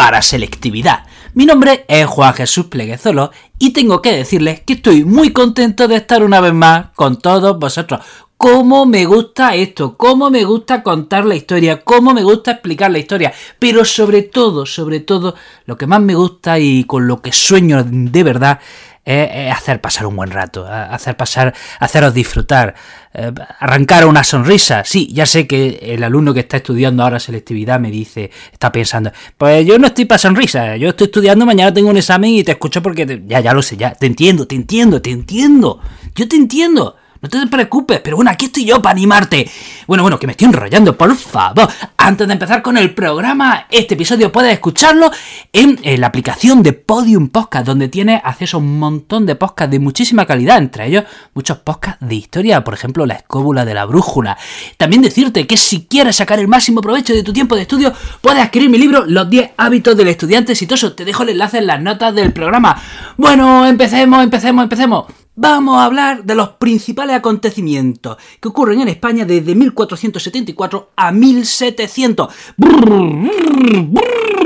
para selectividad. Mi nombre es Juan Jesús Pleguezolo y tengo que decirles que estoy muy contento de estar una vez más con todos vosotros. Cómo me gusta esto, cómo me gusta contar la historia, cómo me gusta explicar la historia, pero sobre todo, sobre todo, lo que más me gusta y con lo que sueño de verdad es, hacer pasar un buen rato, hacer pasar, haceros disfrutar, eh, arrancar una sonrisa. Sí, ya sé que el alumno que está estudiando ahora selectividad me dice, está pensando, pues yo no estoy para sonrisa, yo estoy estudiando, mañana tengo un examen y te escucho porque ya, ya lo sé, ya, te entiendo, te entiendo, te entiendo, yo te entiendo. No te preocupes, pero bueno, aquí estoy yo para animarte. Bueno, bueno, que me estoy enrollando, por favor. Antes de empezar con el programa, este episodio puedes escucharlo en, la aplicación de Podium Podcast, donde tienes acceso a un montón de podcasts de muchísima calidad, entre ellos muchos podcasts de historia, por ejemplo, La Escóbula de la Brújula. También decirte que si quieres sacar el máximo provecho de tu tiempo de estudio, puedes adquirir mi libro Los 10 hábitos del estudiante exitoso. Te dejo el enlace en las notas del programa. Bueno, empecemos, empecemos, empecemos vamos a hablar de los principales acontecimientos que ocurren en España desde 1474 a 1700.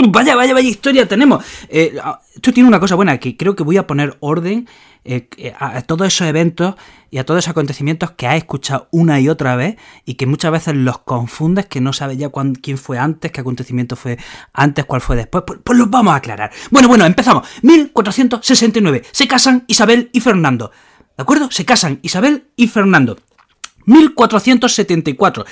vaya, vaya, vaya historia tenemos. Eh, esto tiene una cosa buena, que creo que voy a poner orden eh, a todos esos eventos y a todos esos acontecimientos que has escuchado una y otra vez y que muchas veces los confundes, que no sabes ya quién fue antes, qué acontecimiento fue antes, cuál fue después. Pues, pues los vamos a aclarar. Bueno, bueno, empezamos. 1469. Se casan Isabel y Fernando. ¿De acuerdo? Se casan Isabel y Fernando. 1474.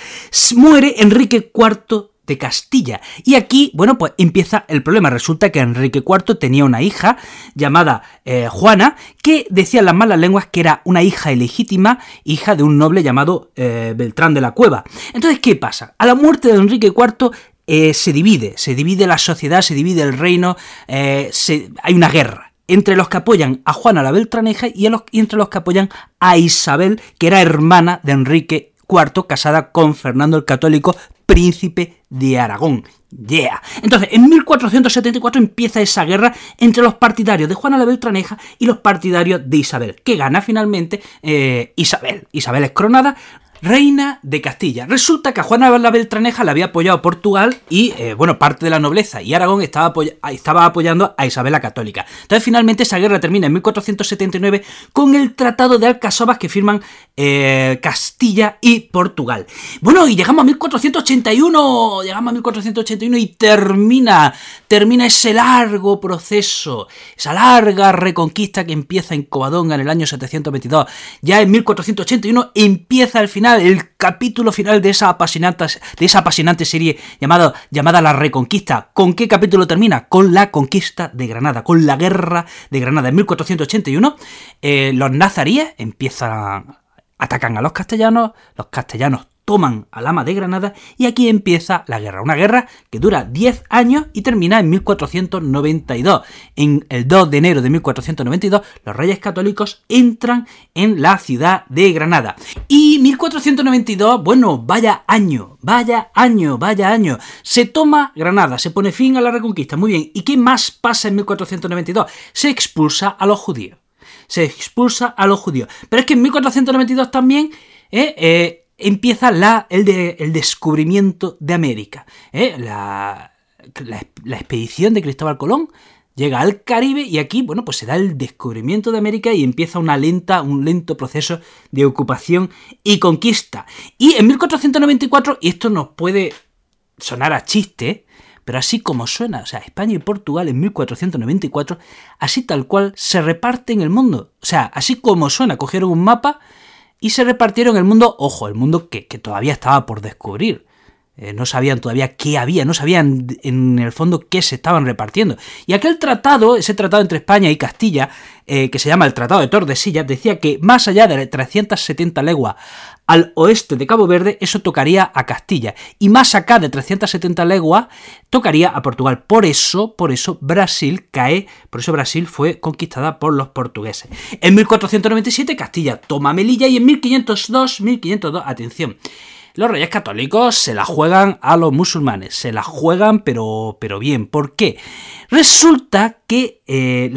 Muere Enrique IV de Castilla. Y aquí, bueno, pues empieza el problema. Resulta que Enrique IV tenía una hija llamada eh, Juana, que decían las malas lenguas que era una hija ilegítima, hija de un noble llamado eh, Beltrán de la Cueva. Entonces, ¿qué pasa? A la muerte de Enrique IV eh, se divide, se divide la sociedad, se divide el reino, hay una guerra entre los que apoyan a Juana la Beltraneja y, y entre los que apoyan a Isabel, que era hermana de Enrique IV, casada con Fernando el Católico, príncipe de Aragón. Yeah. Entonces, en 1474 empieza esa guerra entre los partidarios de Juana la Beltraneja y los partidarios de Isabel, que gana finalmente eh, Isabel. Isabel es coronada, reina de Castilla. Resulta que a Juana la Beltraneja le había apoyado Portugal y, eh, bueno, parte de la nobleza y Aragón estaba, estaba, apoyando a Isabel la Católica. Entonces, finalmente, esa guerra termina en 1479 con el Tratado de Alcasovas que firman eh, Castilla y Portugal. Bueno, y llegamos a 1481, llegamos a 1481 y termina, termina ese largo proceso, esa larga reconquista que empieza en Covadonga en el año 722. Ya en 1481 empieza el final el capítulo final de esa apasionante, de esa apasionante serie llamada, llamada La Reconquista. ¿Con qué capítulo termina? Con la conquista de Granada, con la guerra de Granada. En 1481 eh, los nazaríes empiezan, atacan a los castellanos, los castellanos toman al ama de Granada y aquí empieza la guerra. Una guerra que dura 10 años y termina en 1492. En el 2 de enero de 1492 los reyes católicos entran en la ciudad de Granada. Y 1492, bueno, vaya año, vaya año, vaya año. Se toma Granada, se pone fin a la reconquista. Muy bien. ¿Y qué más pasa en 1492? Se expulsa a los judíos. Se expulsa a los judíos. Pero es que en 1492 también... Eh, eh, empieza la, el, de, el descubrimiento de América. ¿eh? La, la, expedición de Cristóbal Colón llega al Caribe y aquí, bueno, pues se da el descubrimiento de América y empieza una lenta, un lento proceso de ocupación y conquista. Y en 1494, y esto nos puede sonar a chiste, pero así como suena, o sea, España y Portugal en 1494, así tal cual se reparten el mundo. O sea, así como suena, cogieron un mapa y se repartieron el mundo, ojo, el mundo que, todavía estaba por descubrir. Eh, no sabían todavía qué había, no sabían en el fondo qué se estaban repartiendo. Y aquel tratado, ese tratado entre España y Castilla, eh, que se llama el Tratado de Tordesillas, decía que más allá de 370 leguas al oeste de Cabo Verde, eso tocaría a Castilla. Y más acá de 370 leguas, tocaría a Portugal. Por eso, por eso Brasil cae, por eso Brasil fue conquistada por los portugueses. En 1497 Castilla toma Melilla y en 1502, 1502, atención, los reyes católicos se la juegan a los musulmanes, se la juegan pero, pero bien. ¿Por qué? Resulta que eh,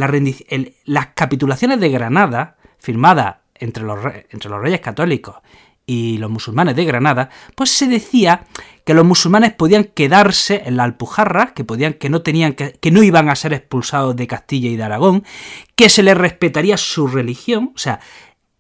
las capitulaciones de Granada, firmadas entre los, entre los reyes católicos y los musulmanes de Granada, pues se decía que los musulmanes podían quedarse en la Alpujarra, que podían, que no tenían que, que no iban a ser expulsados de Castilla y de Aragón, que se les respetaría su religión, o sea,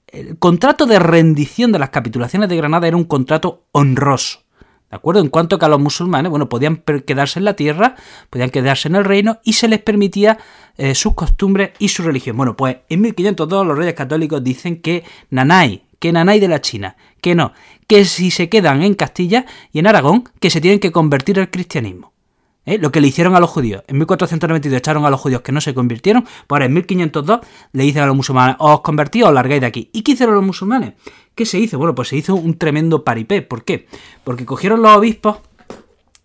el contrato de rendición de las capitulaciones de Granada era un contrato honroso. ¿De acuerdo? En cuanto que a los musulmanes, bueno, podían quedarse en la tierra, podían quedarse en el reino y se les permitía eh, sus costumbres y su religión. Bueno, pues en 1502 los reyes católicos dicen que Nanay, que Nanay de la China, que no, que si se quedan en Castilla y en Aragón, que se tienen que convertir al cristianismo. ¿Eh? lo que le hicieron a los judíos. En 1492 echaron a los judíos que no se convirtieron, pues ahora en 1502 le dicen a los musulmanes, os convertís o os largáis de aquí. ¿Y qué hicieron los musulmanes? ¿Qué se hizo? Bueno, pues se hizo un tremendo paripé. ¿Por qué? Porque cogieron los obispos,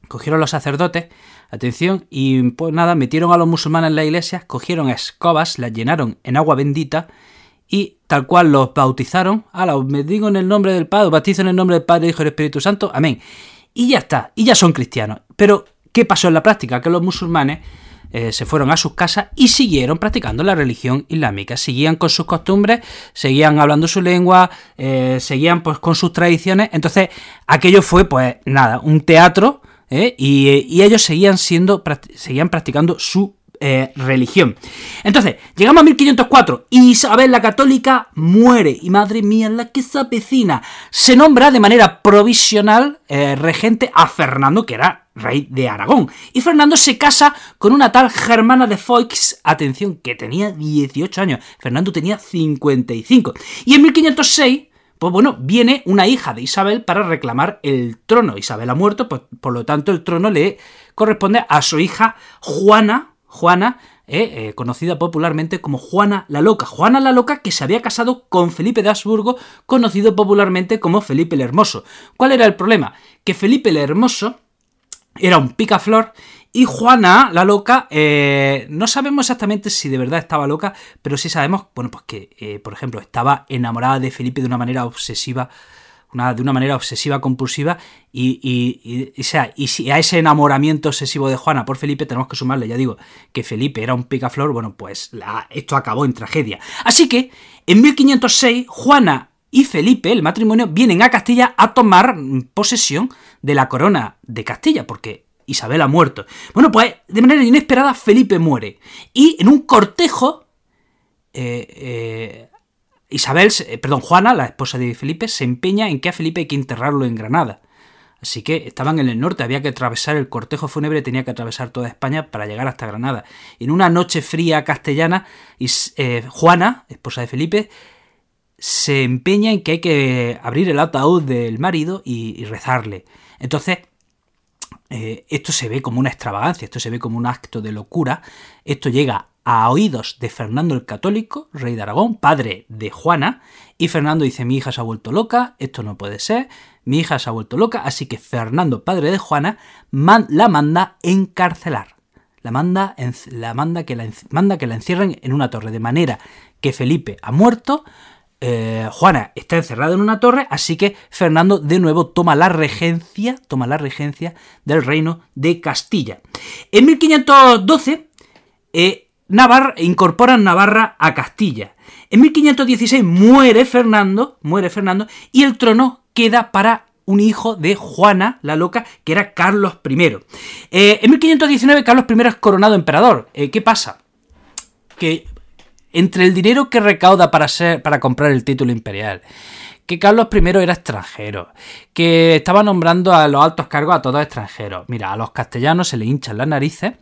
cogieron los sacerdotes, atención, y pues nada, metieron a los musulmanes en la iglesia, cogieron escobas, las llenaron en agua bendita, y tal cual los bautizaron, los me digo en el nombre del Padre, bautizo en el nombre del Padre, Hijo y Espíritu Santo, amén. Y ya está, y ya son cristianos. Pero ¿Qué pasó en la práctica? Que los musulmanes eh, se fueron a sus casas y siguieron practicando la religión islámica. Seguían con sus costumbres, seguían hablando su lengua, eh, seguían pues con sus tradiciones. Entonces, aquello fue, pues nada, un teatro. ¿eh? Y, ellos seguían siendo, seguían practicando su religión. Entonces, llegamos a 1504 y Isabel la Católica muere. Y madre mía, la que esa vecina se nombra de manera provisional regente a Fernando, que era rey de Aragón. Y Fernando se casa con una tal Germana de Foix, atención, que tenía 18 años. Fernando tenía 55. Y en 1506 pues bueno, viene una hija de Isabel para reclamar el trono. Isabel ha muerto, pues por lo tanto el trono le corresponde a su hija Juana, Juana, eh, eh, conocida popularmente como Juana la Loca. Juana la Loca que se había casado con Felipe de Habsburgo, conocido popularmente como Felipe el Hermoso. ¿Cuál era el problema? Que Felipe el Hermoso era un picaflor. Y Juana, la loca, eh, no sabemos exactamente si de verdad estaba loca, pero sí sabemos, bueno, pues que, eh, por ejemplo, estaba enamorada de Felipe de una manera obsesiva, de una manera obsesiva, compulsiva, y, y, sea, y si a ese enamoramiento obsesivo de Juana por Felipe tenemos que sumarle, ya digo, que Felipe era un picaflor, bueno, pues esto acabó en tragedia. Así que, en 1506, Juana y Felipe, el matrimonio, vienen a Castilla a tomar posesión de la corona de Castilla, porque Isabel ha muerto. Bueno, pues de manera inesperada Felipe muere. Y en un cortejo, eh, eh, Isabel, eh, perdón, Juana, la esposa de Felipe, se empeña en que a Felipe hay que enterrarlo en Granada. Así que estaban en el norte, había que atravesar el cortejo fúnebre, tenía que atravesar toda España para llegar hasta Granada. En una noche fría castellana, Juana, esposa de Felipe, se empeña en que hay que abrir el ataúd del marido y, rezarle. Entonces, eh, esto se ve como una extravagancia, esto se ve como un acto de locura. Esto llega a oídos de Fernando el Católico, rey de Aragón, padre de Juana, y Fernando dice, mi hija se ha vuelto loca, esto no puede ser, mi hija se ha vuelto loca, así que Fernando, padre de Juana, la manda encarcelar. La manda, la manda, que la, manda que la encierren en una torre, de manera que Felipe ha muerto, eh, Juana está encerrada en una torre, así que Fernando de nuevo toma la regencia, toma la regencia del reino de Castilla. En 1512, eh, Navarra, incorporan Navarra a Castilla. En 1516 muere Fernando, muere Fernando, y el trono queda para un hijo de Juana la Loca, que era Carlos I. Eh, en 1519 Carlos I es coronado emperador. ¿Qué pasa? Que entre el dinero que recauda para, ser, para comprar el título imperial, que Carlos I era extranjero, que estaba nombrando a los altos cargos a todos extranjeros. Mira, a los castellanos se le hinchan las narices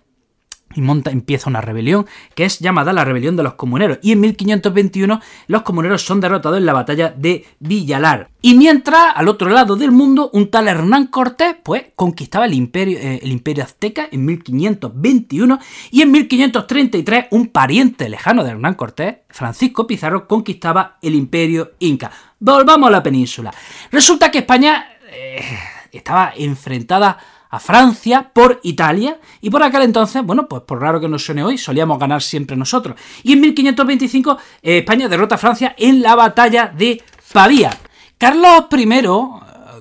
y monta, empieza una rebelión que es llamada la rebelión de los comuneros. Y en 1521 los comuneros son derrotados en la batalla de Villalar. Y mientras, al otro lado del mundo, un tal Hernán Cortés, pues, conquistaba el imperio, eh, el imperio azteca en 1521 y en 1533 un pariente lejano de Hernán Cortés, Francisco Pizarro, conquistaba el imperio inca. Volvamos a la península. Resulta que España eh, estaba enfrentada Francia por Italia y por aquel entonces, bueno, pues por raro que nos suene hoy, solíamos ganar siempre nosotros. Y en 1525 eh, España derrota a Francia en la batalla de Pavía. Carlos I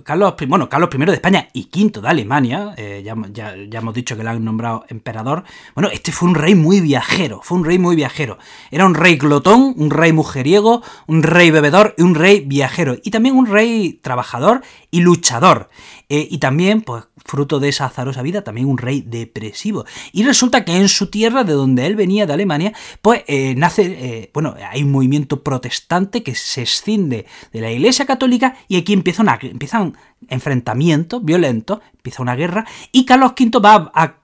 Carlos I, bueno, Carlos I de España y V de Alemania, eh, ya, ya, hemos dicho que le han nombrado emperador, bueno, este fue un rey muy viajero, fue un rey muy viajero. Era un rey glotón, un rey mujeriego, un rey bebedor y un rey viajero. Y también un rey trabajador y luchador. Eh, y también, pues, fruto de esa azarosa vida, también un rey depresivo. Y resulta que en su tierra, de donde él venía, de Alemania, pues eh, nace, bueno, hay un movimiento protestante que se escinde de la Iglesia Católica y aquí empieza una, empiezan enfrentamiento violento, empieza una guerra, y Carlos V va a,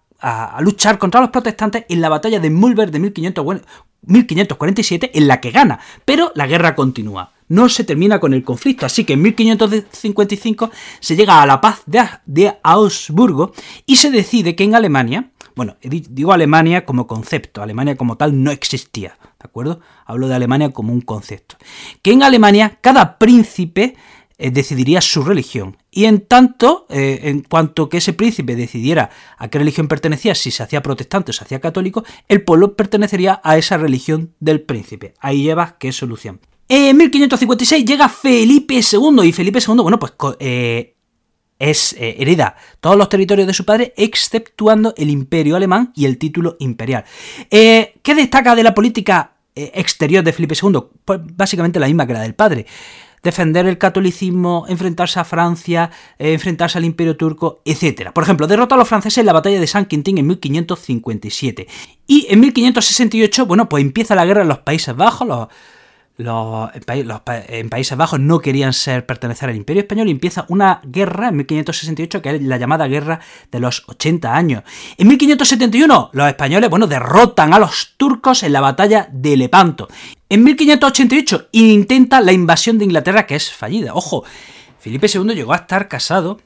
luchar contra los protestantes en la batalla de Mulberg de 1547, en la que gana, pero la guerra continúa. No se termina con el conflicto, así que en 1555 se llega a la paz de, de Augsburgo y se decide que en Alemania, bueno, digo Alemania como concepto, Alemania como tal no existía, ¿de acuerdo? Hablo de Alemania como un concepto. Que en Alemania cada príncipe eh, decidiría su religión. Y en tanto, eh, en cuanto que ese príncipe decidiera a qué religión pertenecía, si se hacía protestante o se hacía católico, el pueblo pertenecería a esa religión del príncipe. Ahí llevas qué solución. En 1556 llega Felipe II y Felipe II, bueno, pues eh, es hereda todos los territorios de su padre, exceptuando el imperio alemán y el título imperial. ¿Qué destaca de la política exterior de Felipe II? Pues básicamente la misma que la del padre defender el catolicismo, enfrentarse a Francia, eh, enfrentarse al imperio turco, etc. Por ejemplo, derrotó a los franceses en la batalla de San Quintín en 1557. Y en 1568, bueno, pues empieza la guerra en los Países Bajos, los los, en Países Bajos no querían ser pertenecer al Imperio Español y empieza una guerra en 1568 que es la llamada Guerra de los 80 años. En 1571 los españoles, bueno, derrotan a los turcos en la batalla de Lepanto. En 1588 intenta la invasión de Inglaterra que es fallida. Ojo, Felipe II llegó a estar casado.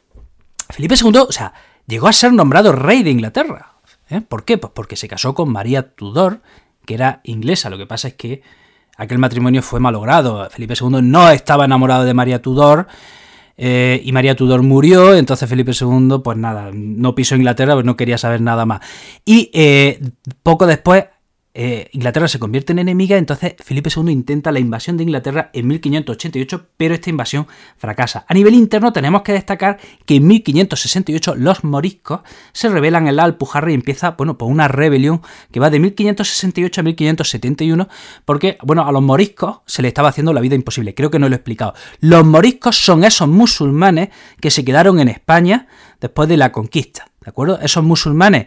Felipe II, o sea, llegó a ser nombrado rey de Inglaterra. ¿Eh? ¿Por qué? Pues porque se casó con María Tudor, que era inglesa. Lo que pasa es que aquel matrimonio fue malogrado. Felipe II no estaba enamorado de María Tudor. Eh, y María Tudor murió, entonces Felipe II, pues nada, no pisó Inglaterra, pues no quería saber nada más. Y eh, poco después eh, Inglaterra se convierte en enemiga, entonces Felipe II intenta la invasión de Inglaterra en 1588, pero esta invasión fracasa. A nivel interno tenemos que destacar que en 1568 los moriscos se rebelan en la Alpujarra y empieza, bueno, pues una rebelión que va de 1568 a 1571, porque, bueno, a los moriscos se les estaba haciendo la vida imposible, creo que no lo he explicado. Los moriscos son esos musulmanes que se quedaron en España después de la conquista, ¿de acuerdo? Esos musulmanes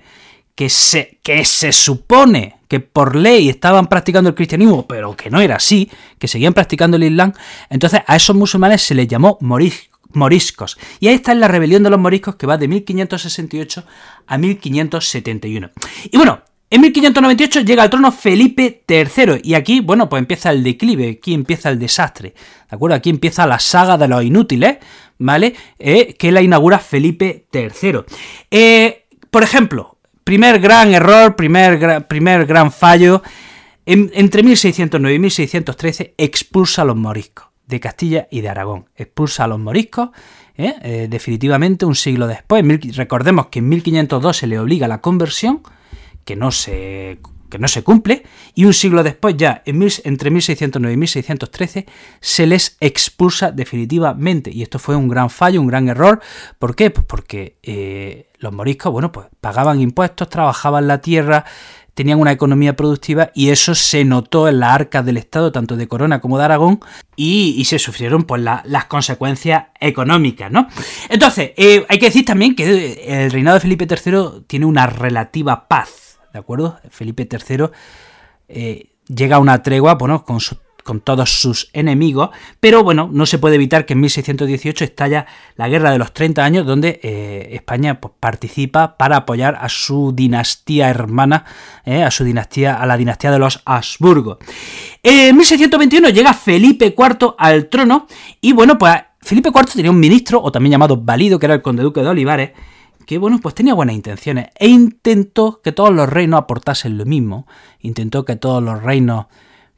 que se, que se supone que por ley estaban practicando el cristianismo, pero que no era así, que seguían practicando el islam, entonces a esos musulmanes se les llamó moriscos. Y ahí está la rebelión de los moriscos que va de 1568 a 1571. Y bueno, en 1598 llega al trono Felipe III y aquí, bueno, pues empieza el declive, aquí empieza el desastre, ¿de acuerdo? Aquí empieza la saga de los inútiles, ¿vale? Eh, que la inaugura Felipe III. Eh, por ejemplo, Primer gran error, primer, primer gran fallo. entre 1609 y 1613 expulsa a los moriscos de Castilla y de Aragón. Expulsa a los moriscos, ¿eh? Eh, definitivamente un siglo después. recordemos que en 1502 se le obliga a la conversión, que no se que no se cumple, y un siglo después, ya en entre 1609 y 1613, se les expulsa definitivamente. Y esto fue un gran fallo, un gran error. ¿Por qué? Pues porque eh, los moriscos, bueno, pues pagaban impuestos, trabajaban la tierra, tenían una economía productiva y eso se notó en las arcas del Estado, tanto de Corona como de Aragón, y, se sufrieron pues las consecuencias económicas, ¿no? Entonces, eh, hay que decir también que el reinado de Felipe III tiene una relativa paz ¿de acuerdo? Felipe III eh, llega a una tregua bueno, con, todos sus enemigos, pero bueno, no se puede evitar que en 1618 estalla la Guerra de los 30 años, donde eh, España pues, participa para apoyar a su dinastía hermana, eh, a su dinastía, a la dinastía de los Habsburgo. En 1621 llega Felipe IV al trono y bueno, pues Felipe IV tenía un ministro, o también llamado Valido, que era el conde duque de Olivares, que bueno, pues tenía buenas intenciones e intentó que todos los reinos aportasen lo mismo, intentó que todos los reinos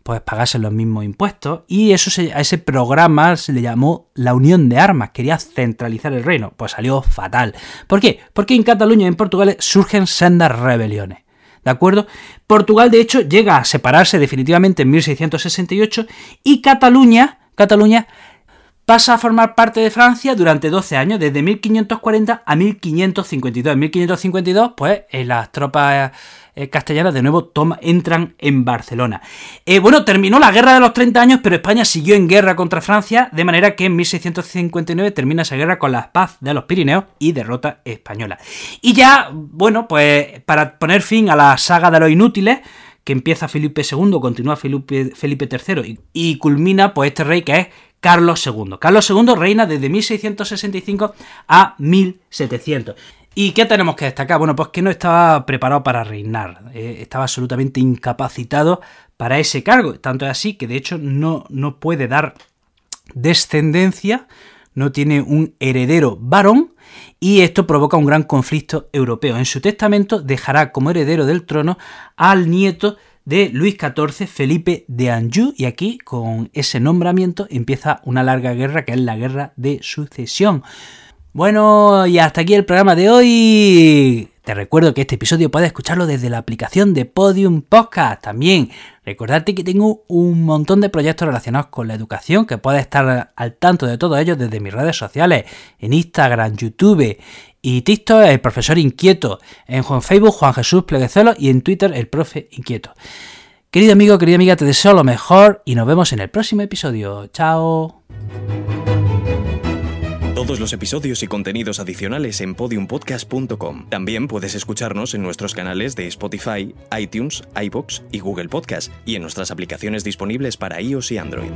pues pagasen los mismos impuestos y eso a ese programa se le llamó la unión de armas, quería centralizar el reino, pues salió fatal. ¿Por qué? Porque en Cataluña y en Portugal surgen sendas rebeliones. ¿De acuerdo? Portugal, de hecho, llega a separarse definitivamente en 1668 y Cataluña, Cataluña pasa a formar parte de Francia durante 12 años, desde 1540 a 1552. En 1552, pues en las tropas eh, castellanas de nuevo toma, entran en Barcelona. Eh, bueno, terminó la guerra de los 30 años, pero España siguió en guerra contra Francia, de manera que en 1659 termina esa guerra con la paz de los Pirineos y derrota española. Y ya, bueno, pues para poner fin a la saga de los inútiles, que empieza Felipe II, continúa Felipe, Felipe III y, y culmina pues este rey que es Carlos II. Carlos II reina desde 1665 a 1700. ¿Y qué tenemos que destacar? Bueno, pues que no estaba preparado para reinar, eh, estaba absolutamente incapacitado para ese cargo, tanto es así que de hecho no, no puede dar descendencia, no tiene un heredero varón y esto provoca un gran conflicto europeo. En su testamento dejará como heredero del trono al nieto de Luis XIV, Felipe de Anjou, y aquí con ese nombramiento empieza una larga guerra que es la guerra de sucesión. Bueno, y hasta aquí el programa de hoy. Te recuerdo que este episodio puedes escucharlo desde la aplicación de Podium Podcast. También recordarte que tengo un montón de proyectos relacionados con la educación que puedes estar al tanto de todos ellos desde mis redes sociales, en Instagram, YouTube y TikTok, el profesor inquieto, en Facebook Juan Jesús Pleguezolo y en Twitter el profe inquieto. Querido amigo, querida amiga, te deseo lo mejor y nos vemos en el próximo episodio. Chao. Todos los episodios y contenidos adicionales en podiumpodcast.com. También puedes escucharnos en nuestros canales de Spotify, iTunes, iBox y Google Podcast y en nuestras aplicaciones disponibles para iOS y Android.